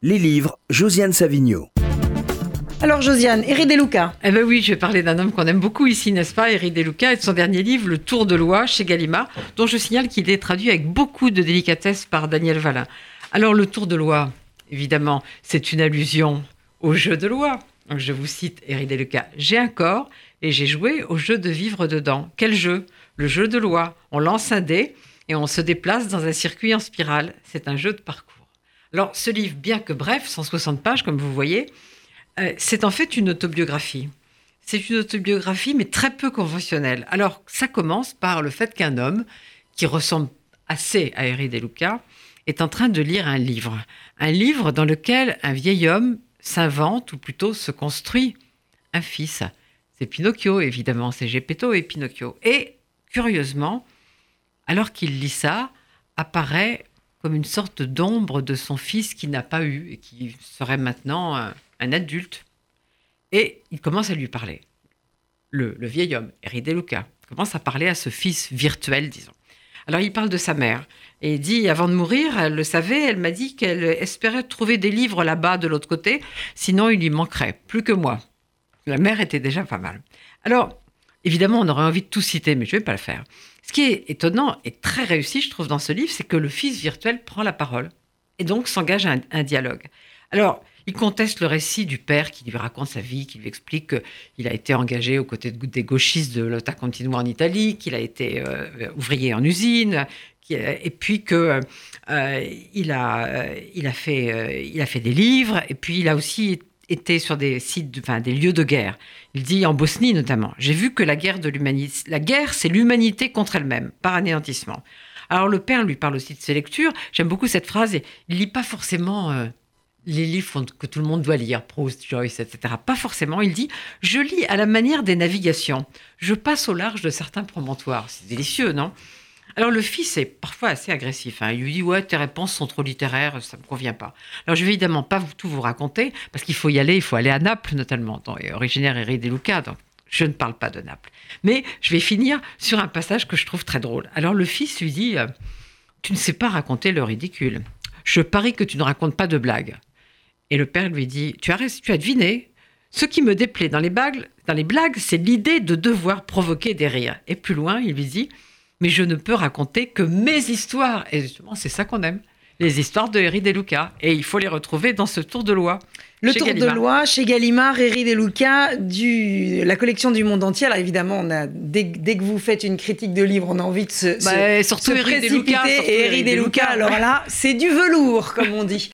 Les livres, Josiane Savigno. Alors Josiane, Eri De Luca. Eh ben oui, je vais parler d'un homme qu'on aime beaucoup ici, n'est-ce pas, Eri De Luca, et de son dernier livre, Le Tour de Loi, chez Gallimard, dont je signale qu'il est traduit avec beaucoup de délicatesse par Daniel Valin. Alors le Tour de Loi, évidemment, c'est une allusion au jeu de loi. Donc, je vous cite Eri De Luca. J'ai un corps et j'ai joué au jeu de vivre dedans. Quel jeu Le jeu de loi. On lance un dé et on se déplace dans un circuit en spirale. C'est un jeu de parcours. Alors, ce livre, bien que bref, 160 pages, comme vous voyez, euh, c'est en fait une autobiographie. C'est une autobiographie, mais très peu conventionnelle. Alors, ça commence par le fait qu'un homme, qui ressemble assez à Eri De Luca, est en train de lire un livre. Un livre dans lequel un vieil homme s'invente, ou plutôt se construit, un fils. C'est Pinocchio, évidemment, c'est Geppetto et Pinocchio. Et, curieusement, alors qu'il lit ça, apparaît comme une sorte d'ombre de son fils qui n'a pas eu et qui serait maintenant un, adulte. Et il commence à lui parler. Le, vieil homme, Eri De Luca, commence à parler à ce fils virtuel, disons. Alors il parle de sa mère et dit avant de mourir, elle le savait, elle m'a dit qu'elle espérait trouver des livres là-bas de l'autre côté, sinon il lui manquerait plus que moi. La mère était déjà pas mal. Alors évidemment, on aurait envie de tout citer, mais je ne vais pas le faire. Ce qui est étonnant et très réussi, je trouve, dans ce livre, c'est que le fils virtuel prend la parole et donc s'engage à un, dialogue. Alors, il conteste le récit du père qui lui raconte sa vie, qui lui explique qu'il a été engagé aux côtés des gauchistes de l'Ota Continua en Italie, qu'il a été euh, ouvrier en usine, et puis que euh, il, a, fait, euh, il a fait des livres, et puis il a aussi été sur des sites, enfin des lieux de guerre. Il dit en Bosnie notamment, j'ai vu que la guerre de l'humanité, la guerre, c'est l'humanité contre elle-même, par anéantissement. Alors le père lui parle aussi de ses lectures. J'aime beaucoup cette phrase. Et il lit pas forcément euh, les livres que tout le monde doit lire, Proust, Joyce, etc. Pas forcément. Il dit je lis à la manière des navigations. Je passe au large de certains promontoires. C'est délicieux, non? Alors le fils est parfois assez agressif. Hein. Il lui dit ouais tes réponses sont trop littéraires, ça me convient pas. Alors je vais évidemment pas tout vous raconter parce qu'il faut y aller, il faut aller à Naples notamment, dont est originaire Eri De Luca, donc je ne parle pas de Naples. Mais je vais finir sur un passage que je trouve très drôle. Alors le fils lui dit tu ne sais pas raconter le ridicule. Je parie que tu ne racontes pas de blagues. Et le père lui dit tu as tu as deviné. Ce qui me déplaît dans les dans les blagues, c'est l'idée de devoir provoquer des rires. Et plus loin, il lui dit mais je ne peux raconter que mes histoires. Et justement, c'est ça qu'on aime. Les histoires de Eri De Luca. Et il faut les retrouver dans ce tour de loi. Le tour Gallimard. de loi chez Gallimard, Eri De Luca, du, la collection du monde entier. Alors évidemment, on a, dès, dès, que vous faites une critique de livre, on a envie de se, bah, se, surtout se précipiter. Et Eri De Luca, alors là, c'est du velours, comme on dit.